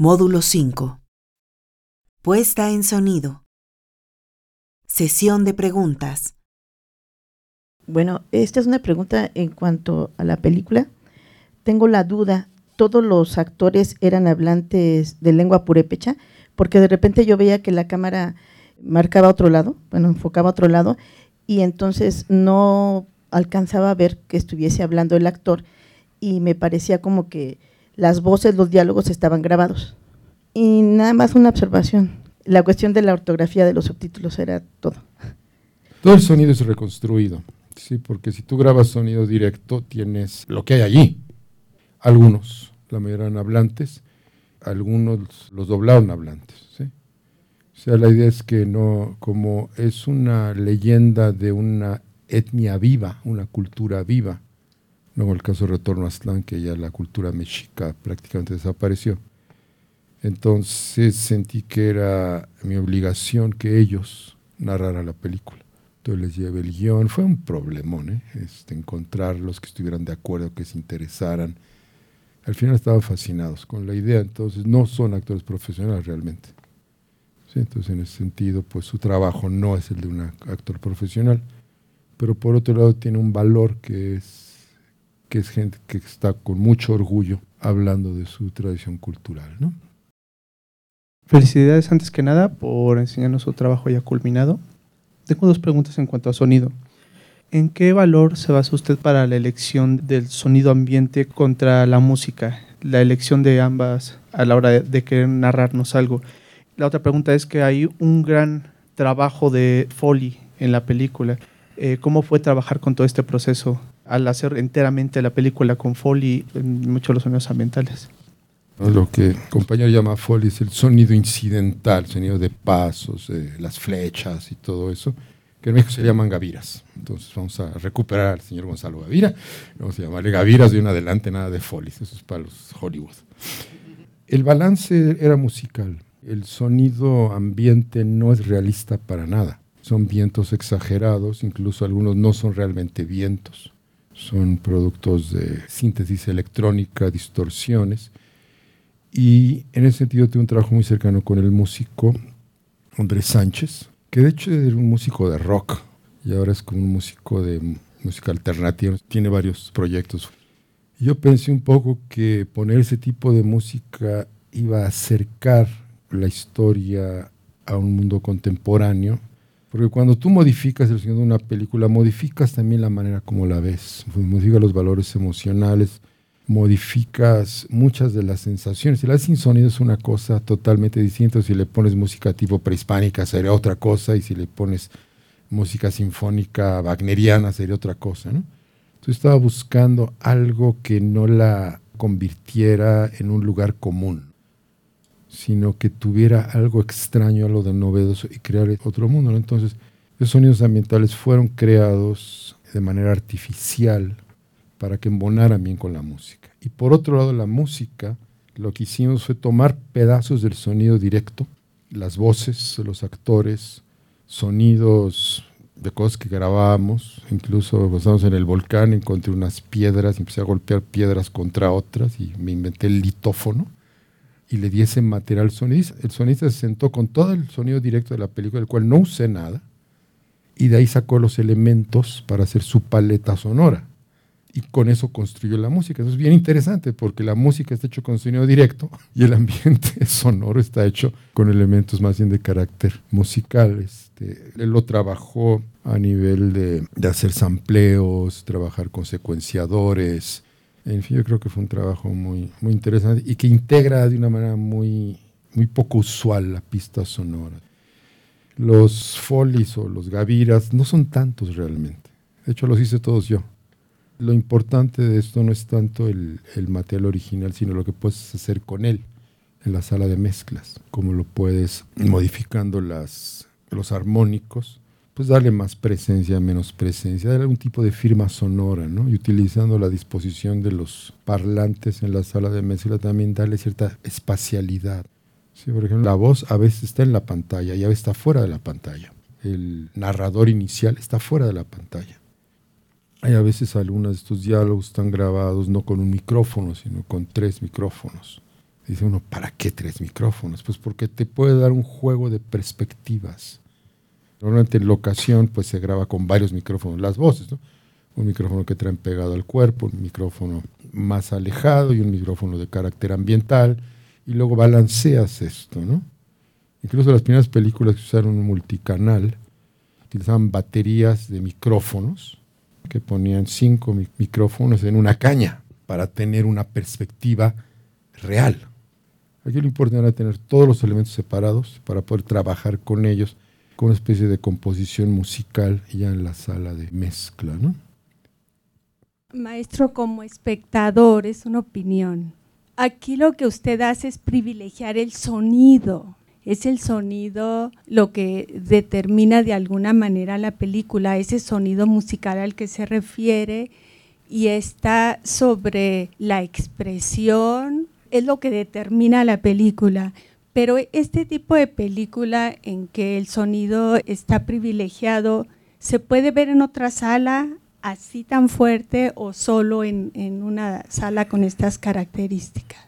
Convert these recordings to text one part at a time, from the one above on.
Módulo 5. Puesta en sonido. Sesión de preguntas. Bueno, esta es una pregunta en cuanto a la película. Tengo la duda, ¿todos los actores eran hablantes de lengua purépecha? Porque de repente yo veía que la cámara marcaba otro lado, bueno, enfocaba otro lado, y entonces no alcanzaba a ver que estuviese hablando el actor y me parecía como que las voces, los diálogos estaban grabados. Y nada más una observación, la cuestión de la ortografía de los subtítulos era todo. Todo el sonido es reconstruido, sí, porque si tú grabas sonido directo tienes lo que hay allí. Algunos, la mayoría eran hablantes, algunos los doblaron hablantes, sí. O sea, la idea es que no, como es una leyenda de una etnia viva, una cultura viva, no el caso de Retorno a Aztlán, que ya la cultura mexica prácticamente desapareció. Entonces sentí que era mi obligación que ellos narraran la película. Entonces les llevé el guion. Fue un problemón, ¿eh? este, encontrar los que estuvieran de acuerdo, que se interesaran. Al final estaban fascinados con la idea. Entonces no son actores profesionales realmente. Entonces en ese sentido, pues su trabajo no es el de un actor profesional. Pero por otro lado tiene un valor que es, que es gente que está con mucho orgullo hablando de su tradición cultural. ¿no? Felicidades antes que nada por enseñarnos su trabajo ya culminado. Tengo dos preguntas en cuanto a sonido. ¿En qué valor se basa usted para la elección del sonido ambiente contra la música? La elección de ambas a la hora de, querer narrarnos algo. La otra pregunta es que hay un gran trabajo de Foley en la película. Eh, ¿Cómo fue trabajar con todo este proceso al hacer enteramente la película con Foley en muchos de los sonidos ambientales? Lo que el compañero llama foley el sonido incidental, sonido de pasos, las flechas y todo eso, que en México se llaman gaviras. Entonces vamos a recuperar al señor Gonzalo Gavira, vamos a llamarle gaviras de un adelante, nada de foley, eso es para los Hollywood. El balance era musical, el sonido ambiente no es realista para nada, son vientos exagerados, incluso algunos no son realmente vientos, son productos de síntesis electrónica, distorsiones y en ese sentido tuve un trabajo muy cercano con el músico Andrés Sánchez, que de hecho era un músico de rock y ahora es como un músico de música alternativa, tiene varios proyectos. Yo pensé un poco que poner ese tipo de música iba a acercar la historia a un mundo contemporáneo, porque cuando tú modificas el sonido de una película, modificas también la manera como la ves, modifica los valores emocionales, modificas muchas de las sensaciones. La sin sonido es una cosa totalmente distinta. Si le pones música tipo prehispánica sería otra cosa y si le pones música sinfónica wagneriana sería otra cosa. Entonces estaba buscando algo que no la convirtiera en un lugar común, sino que tuviera algo extraño, algo de novedoso y crear otro mundo. Entonces, los sonidos ambientales fueron creados de manera artificial para que embonaran bien con la música. Y por otro lado, la música, lo que hicimos fue tomar pedazos del sonido directo, las voces los actores, sonidos de cosas que grabábamos, incluso estábamos en el volcán, encontré unas piedras, empecé a golpear piedras contra otras y me inventé el litófono y le di ese material sonidista. El sonista se sentó con todo el sonido directo de la película, del cual no usé nada, y de ahí sacó los elementos para hacer su paleta sonora y con eso construyó la música. Eso es bien interesante porque la música está hecho con sonido directo y el ambiente sonoro está hecho con elementos más bien de carácter musical. Este, él lo trabajó a nivel de, de hacer sampleos, trabajar con secuenciadores. En fin, yo creo que fue un trabajo muy, muy interesante y que integra de una manera muy, muy poco usual la pista sonora. Los folies o los gaviras no son tantos realmente. De hecho, los hice todos yo lo importante de esto no es tanto el, material original, sino lo que puedes hacer con él en la sala de mezclas, como lo puedes modificando las, los armónicos, pues darle más presencia, menos presencia, darle algún tipo de firma sonora, ¿no? Y utilizando la disposición de los parlantes en la sala de mezcla también darle cierta espacialidad. Sí, por ejemplo, la voz a veces está en la pantalla y a veces está fuera de la pantalla. El narrador inicial está fuera de la pantalla. Hay a veces algunos de estos diálogos están grabados no con un micrófono, sino con tres micrófonos. Dice uno, ¿para qué tres micrófonos? Pues porque te puede dar un juego de perspectivas. Normalmente en locación pues se graba con varios micrófonos las voces, ¿no? Un micrófono que traen pegado al cuerpo, un micrófono más alejado y un micrófono de carácter ambiental y luego balanceas esto, ¿no? Incluso las primeras películas que usaron un multicanal utilizaban baterías de micrófonos que ponían cinco micrófonos en una caña para tener una perspectiva real. Aquí lo importante era tener todos los elementos separados para poder trabajar con ellos con una especie de composición musical ya en la sala de mezcla, ¿no? Maestro, como espectador, es una opinión. Aquí lo que usted hace es privilegiar el sonido. Es el sonido lo que determina de alguna manera la película, ese sonido musical al que se refiere y está sobre la expresión, es lo que determina la película. Pero este tipo de película en que el sonido está privilegiado, ¿se puede ver en otra sala así tan fuerte o solo en, en una sala con estas características?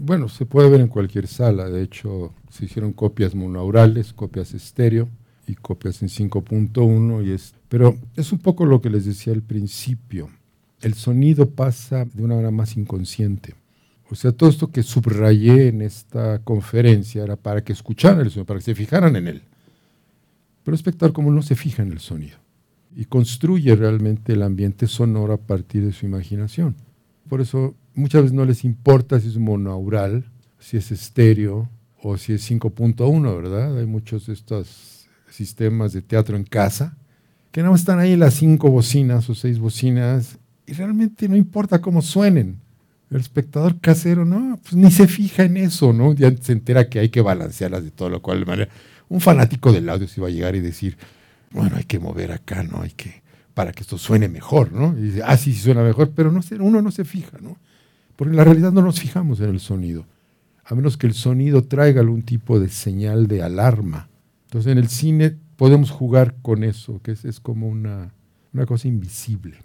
Bueno, se puede ver en cualquier sala. De hecho, se hicieron copias monaurales, copias estéreo y copias en 5.1. Y es, pero es un poco lo que les decía al principio. El sonido pasa de una manera más inconsciente. O sea, todo esto que subrayé en esta conferencia era para que escucharan el sonido, para que se fijaran en él. Pero el espectador como no se fija en el sonido y construye realmente el ambiente sonoro a partir de su imaginación. Por eso muchas veces no les importa si es monaural, si es estéreo o si es 5.1, ¿verdad? Hay muchos de estos sistemas de teatro en casa que no están ahí las cinco bocinas o seis bocinas y realmente no importa cómo suenen el espectador casero, no, pues ni se fija en eso, ¿no? Ya se entera que hay que balancearlas de todo lo cual manera. Un fanático del audio se va a llegar y decir, bueno, hay que mover acá, ¿no? Hay que, para que esto suene mejor, ¿no? Y dice, ah, sí, sí suena mejor, pero no uno no se fija, ¿no? Porque en la realidad no nos fijamos en el sonido, a menos que el sonido traiga algún tipo de señal de alarma. Entonces en el cine podemos jugar con eso, que es, es como una, una cosa invisible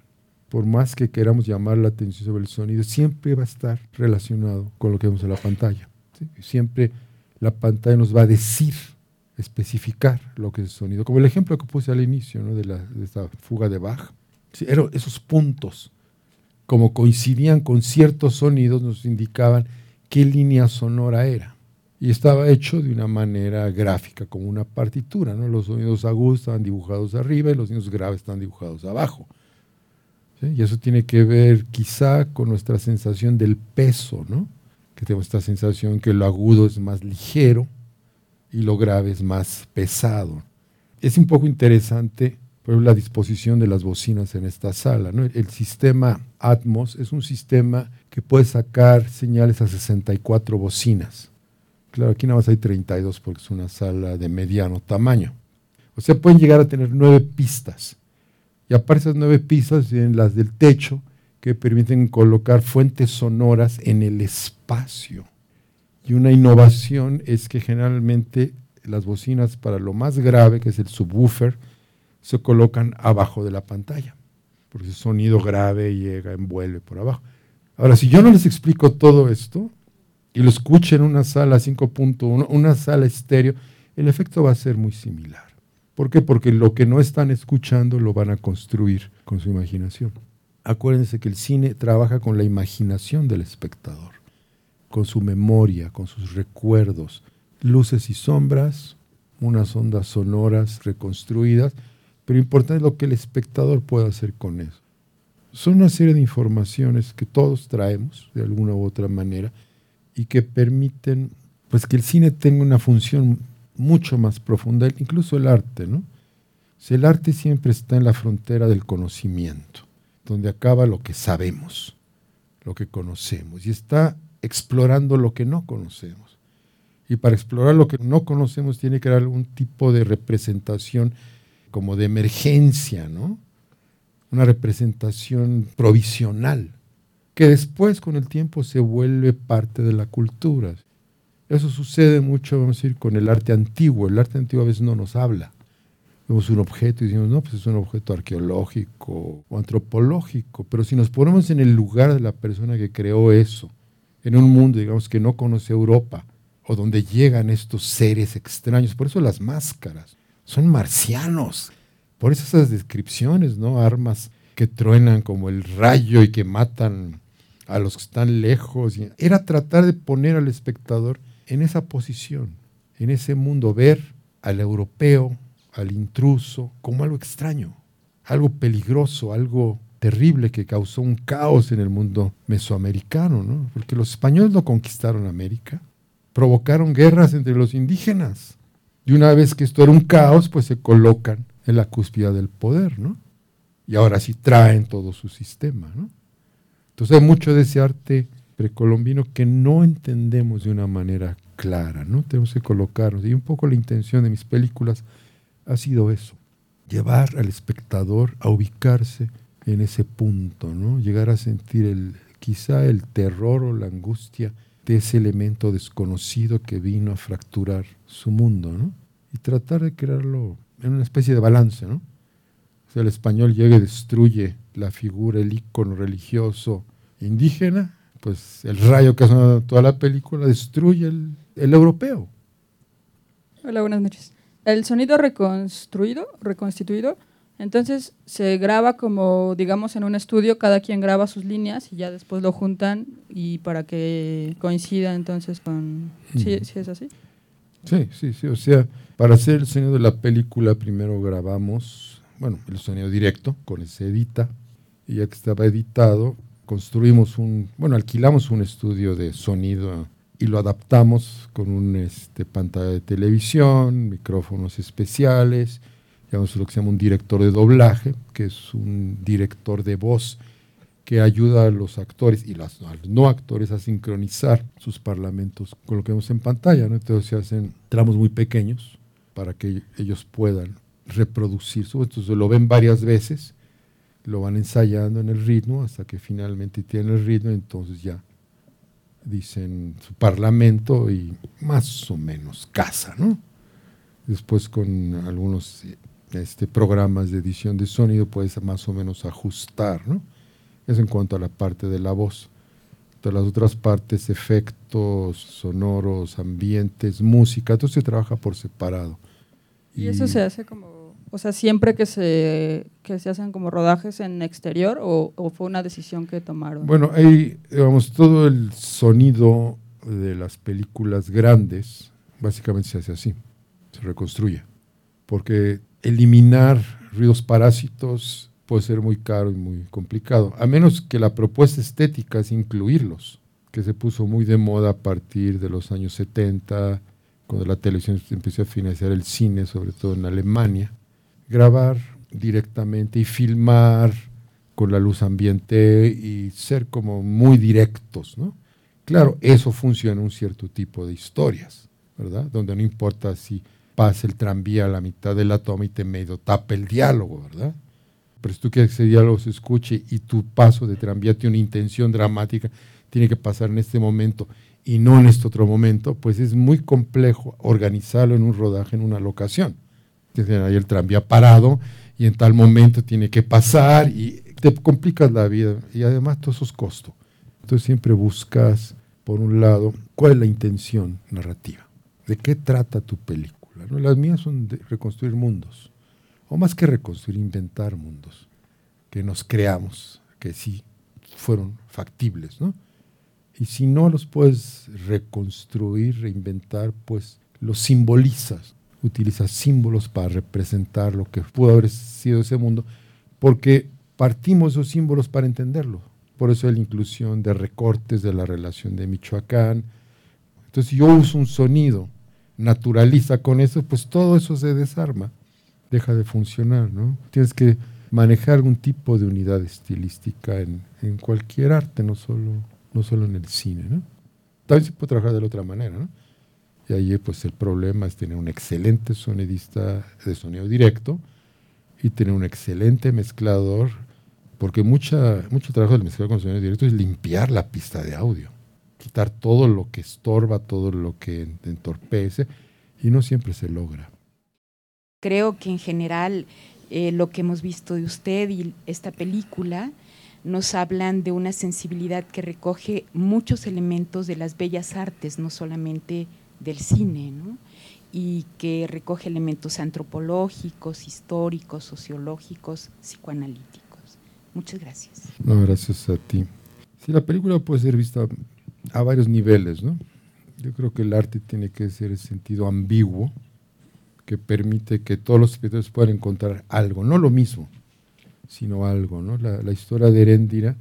por más que queramos llamar la atención sobre el sonido, siempre va a estar relacionado con lo que vemos en la pantalla. Siempre la pantalla nos va a decir, especificar lo que es el sonido. Como el ejemplo que puse al inicio de, la, de esta fuga de Bach. esos puntos, como coincidían con ciertos sonidos, nos indicaban qué línea sonora era. Y estaba hecho de una manera gráfica, como una partitura. ¿no? Los sonidos agudos estaban dibujados arriba y los sonidos graves estaban dibujados abajo. Y eso tiene que ver quizá con nuestra sensación del peso, ¿no? que tenemos esta sensación que lo agudo es más ligero y lo grave es más pesado. Es un poco interesante por la disposición de las bocinas en esta sala. El sistema Atmos es un sistema que puede sacar señales a 64 bocinas. Claro, aquí nada más hay 32 porque es una sala de mediano tamaño. O sea, pueden llegar a tener nueve pistas. Y aparte esas nueve pistas tienen las del techo que permiten colocar fuentes sonoras en el espacio. Y una innovación es que generalmente las bocinas para lo más grave, que es el subwoofer, se colocan abajo de la pantalla, porque el sonido grave llega, envuelve por abajo. Ahora, si yo no les explico todo esto y lo escucho en una sala 5.1, una sala estéreo, el efecto va a ser muy similar. ¿Por qué? Porque lo que no están escuchando lo van a construir con su imaginación. Acuérdense que el cine trabaja con la imaginación del espectador, con su memoria, con sus recuerdos, luces y sombras, unas ondas sonoras reconstruidas, pero importante es lo que el espectador puede hacer con eso. Son una serie de informaciones que todos traemos de alguna u otra manera y que permiten pues que el cine tenga una función mucho más profunda, incluso el arte, ¿no? el arte siempre está en la frontera del conocimiento, donde acaba lo que sabemos, lo que conocemos, y está explorando lo que no conocemos. Y para explorar lo que no conocemos tiene que haber algún tipo de representación como de emergencia, ¿no? Una representación provisional, que después con el tiempo se vuelve parte de la cultura. Eso sucede mucho, vamos a decir, con el arte antiguo. El arte antiguo a veces no nos habla. Vemos un objeto y decimos, no, pues es un objeto arqueológico o antropológico. Pero si nos ponemos en el lugar de la persona que creó eso en un mundo, digamos, que no conoce Europa, o donde llegan estos seres extraños. Por eso las máscaras son marcianos. Por eso esas descripciones, ¿no? Armas que truenan como el rayo y que matan a los que están lejos. Era tratar de poner al espectador en esa posición, en ese mundo, ver al europeo, al intruso, como algo extraño, algo peligroso, algo terrible que causó un caos en el mundo mesoamericano, ¿no? porque los españoles no conquistaron América, provocaron guerras entre los indígenas. Y una vez que esto era un caos, pues se colocan en la cúspide del poder, ¿no? Y ahora sí traen todo su sistema, ¿no? Entonces hay mucho de ese arte precolombino que no entendemos de una manera clara, ¿no? Tenemos que colocarnos. Y un poco la intención de mis películas ha sido eso, llevar al espectador a ubicarse en ese punto, ¿no? Llegar a sentir el, quizá el terror o la angustia de ese elemento desconocido que vino a fracturar su mundo, ¿no? Y tratar de crearlo en una especie de balance, ¿no? O sea, el español llega y destruye la figura, el icono religioso indígena, pues el rayo que ha toda la película destruye el, el europeo. Hola, buenas noches. El sonido reconstruido, reconstituido, entonces se graba como, digamos, en un estudio, cada quien graba sus líneas y ya después lo juntan y para que coincida entonces con... ¿Sí, ¿sí es así? Sí, sí, sí. O sea, para hacer el sonido de la película primero grabamos, bueno, el sonido directo, con ese edita, y ya que estaba editado, construimos un, bueno, alquilamos un estudio de sonido y lo adaptamos con un este, pantalla de televisión, micrófonos especiales, digamos lo que se llama un director de doblaje, que es un director de voz que ayuda a los actores y los, a los no actores a sincronizar sus parlamentos con lo que vemos en pantalla. ¿no? Entonces se hacen tramos muy pequeños para que ellos puedan reproducir su. Entonces lo ven varias veces, lo van ensayando en el ritmo hasta que finalmente tienen el ritmo, entonces ya dicen su parlamento y más o menos casa, ¿no? Después con algunos este, programas de edición de sonido puedes más o menos ajustar, ¿no? Es en cuanto a la parte de la voz. Todas las otras partes, efectos sonoros, ambientes, música, todo se trabaja por separado. ¿Y, eso se hace como, o sea, siempre que se, que se hacen como rodajes en exterior o, o fue una decisión que tomaron? Bueno, ahí, digamos, todo el sonido de las películas grandes básicamente se hace así, se reconstruye. Porque eliminar ruidos parásitos puede ser muy caro y muy complicado, a menos que la propuesta estética es incluirlos, que se puso muy de moda a partir de los años 70, cuando la televisión empezó a financiar el cine, sobre todo en Alemania, grabar directamente y filmar con la luz ambiente y ser como muy directos, ¿no? Claro, eso funciona en un cierto tipo de historias, ¿verdad? Donde no importa si pasa el tranvía a la mitad de la toma y te medio tapa el diálogo, ¿verdad? Pero si tú quieres que ese diálogo se escuche y tu paso de tranvía tiene una intención dramática, tiene que pasar en este momento y no en este otro momento, pues es muy complejo organizarlo en un rodaje, en una locación. Tienes ahí el tranvía parado y en tal momento tiene que pasar y te complicas la vida y además todo eso es costo. Entonces siempre buscas, por un lado, cuál es la intención narrativa, de qué trata tu película. Las mías son reconstruir mundos, o más que reconstruir, inventar mundos, que nos creamos, que sí fueron factibles, ¿no? Y si no los puedes reconstruir, reinventar, pues los simbolizas, utilizas símbolos para representar lo que pudo haber sido ese mundo, porque partimos esos símbolos para entenderlo. Por eso la inclusión de recortes de la relación de Michoacán. Entonces, yo uso un sonido naturaliza con eso, pues todo eso se desarma, deja de funcionar, ¿no? Tienes que manejar algún tipo de unidad estilística en, en cualquier arte, no solo, no solo en el cine, ¿no? También se puede trabajar de la otra manera, ¿no? Y ahí pues el problema es tener un excelente sonidista de sonido directo y tener un excelente mezclador, porque mucha, mucho trabajo del mezclador con sonido directo es limpiar la pista de audio quitar todo lo que estorba, todo lo que entorpece, y no siempre se logra. Creo que en general eh, lo que hemos visto de usted y esta película nos hablan de una sensibilidad que recoge muchos elementos de las bellas artes, no solamente del cine, ¿no? y que recoge elementos antropológicos, históricos, sociológicos, psicoanalíticos. Muchas gracias. No, gracias a ti. Sí, la película puede ser vista a varios niveles, ¿no? Yo creo que el arte tiene que ser en sentido ambiguo, que permite que todos los espectadores puedan encontrar algo, no lo mismo, sino algo, ¿no? La, historia de Heréndira,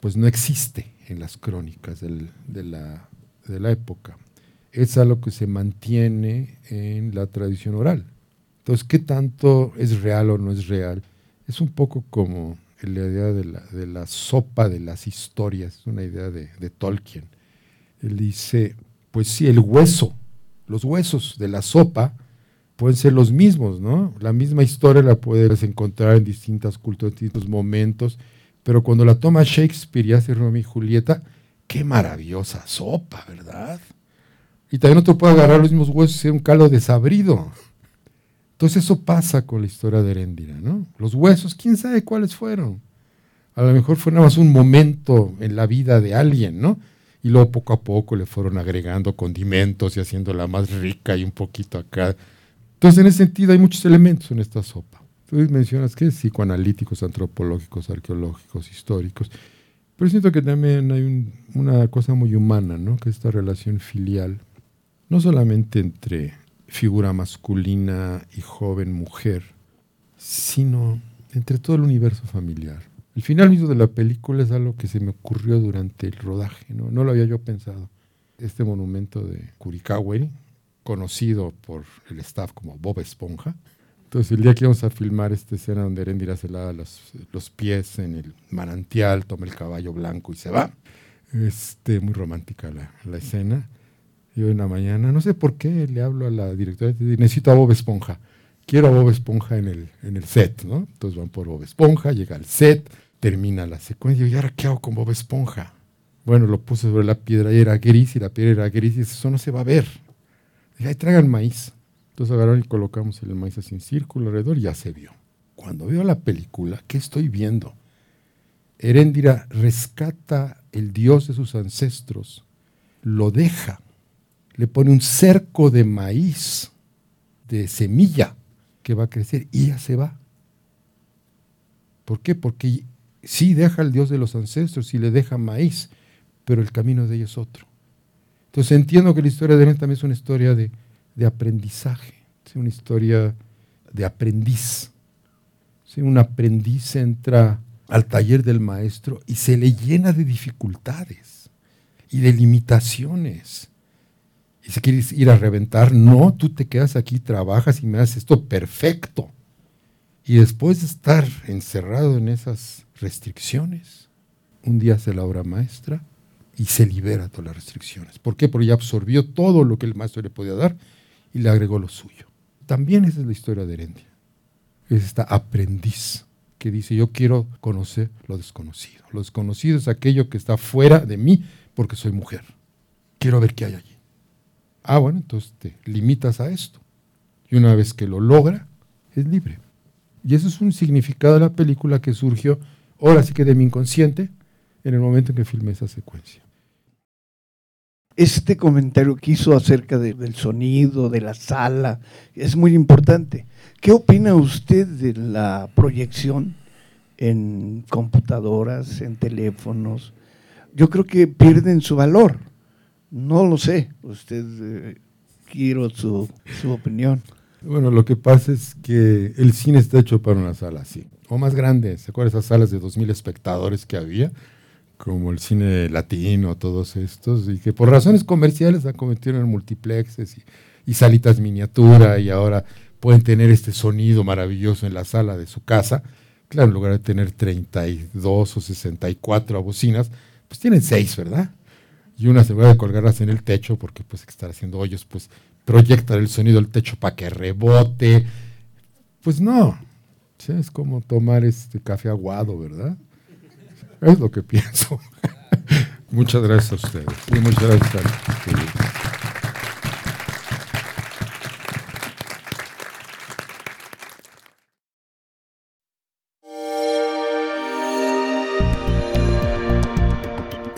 pues no existe en las crónicas de, la, de la época es algo que se mantiene en la tradición oral. Entonces, ¿qué tanto es real o no es real? Es un poco como la idea de la, sopa de las historias, es una idea de, de, Tolkien. Él dice, pues sí, el hueso, los huesos de la sopa pueden ser los mismos, ¿no? La misma historia la puedes encontrar en distintas culturas, en distintos momentos, pero cuando la toma Shakespeare y hace Romeo y Julieta, qué maravillosa sopa, ¿verdad? Y también otro puede agarrar los mismos huesos y ser un caldo desabrido. Entonces eso pasa con la historia de Heréndira, ¿no? Los huesos, quién sabe cuáles fueron. A lo mejor fue nada más un momento en la vida de alguien, ¿no? Y luego poco a poco le fueron agregando condimentos y haciéndola más rica y un poquito acá. Entonces en ese sentido hay muchos elementos en esta sopa. Tú mencionas que psicoanalíticos, antropológicos, arqueológicos, históricos. Pero siento que también hay una cosa muy humana, ¿no? Que esta relación filial no solamente entre figura masculina y joven mujer, sino entre todo el universo familiar. El final mismo de la película es algo que se me ocurrió durante el rodaje, no, lo había yo pensado. Este monumento de Curicaweri, conocido por el staff como Bob Esponja. Entonces el día que íbamos a filmar esta escena donde Erendira se lava los, los pies en el manantial, toma el caballo blanco y se va. Este, muy romántica la, la escena yo en la mañana, no sé por qué, le hablo a la directora necesito a Bob Esponja. Quiero a Bob Esponja en el, en el set, ¿no? Entonces van por Bob Esponja, llega al set, termina la secuencia. Y ahora qué hago con Bob Esponja? Bueno, lo puse sobre la piedra y era gris, y la piedra era gris, y eso no se va a ver. Dije, ahí traigan maíz. Entonces agarraron y colocamos el maíz así en círculo alrededor y ya se vio. Cuando veo la película, ¿qué estoy viendo? Heréndira rescata el dios de sus ancestros, lo deja le pone un cerco de maíz, de semilla, que va a crecer y ya se va. ¿Por qué? Porque sí deja al Dios de los ancestros y le deja maíz, pero el camino de ellos es otro. Entonces entiendo que la historia de él también es una historia de, aprendizaje, es una historia de aprendiz. Un aprendiz entra al taller del maestro y se le llena de dificultades y de limitaciones y si quieres ir a reventar, no, tú te quedas aquí, trabajas y me haces esto perfecto. Y después de estar encerrado en esas restricciones, un día hace la obra maestra y se libera todas las restricciones. ¿Por qué? Porque ya absorbió todo lo que el maestro le podía dar y le agregó lo suyo. También esa es la historia de Herendia. Es esta aprendiz que dice, yo quiero conocer lo desconocido. Lo desconocido es aquello que está fuera de mí porque soy mujer. Quiero ver qué hay allí. Ah, bueno, entonces te limitas a esto. Y una vez que lo logra, es libre. Y eso es un significado de la película que surgió, ahora sí que de mi inconsciente, en el momento en que filmé esa secuencia. Este comentario que hizo acerca del sonido, de la sala, es muy importante. ¿Qué opina usted de la proyección en computadoras, en teléfonos? Yo creo que pierden su valor no lo sé. Usted, eh, quiero su, su opinión. Bueno, lo que pasa es que el cine está hecho para una sala así, o más grande. ¿Se acuerdan esas salas de 2.000 espectadores que había? Como el cine latino, todos estos, y que por razones comerciales han convertido en multiplexes y, y salitas miniatura, y ahora pueden tener este sonido maravilloso en la sala de su casa. Claro, en lugar de tener 32 o 64 bocinas, pues tienen 6, ¿verdad? Y una se va a colgarlas en el techo porque pues estar haciendo hoyos, pues proyecta el sonido del techo para que rebote. Pues no, es como tomar este café aguado, ¿verdad? Es lo que pienso. muchas gracias a ustedes. Y muchas gracias a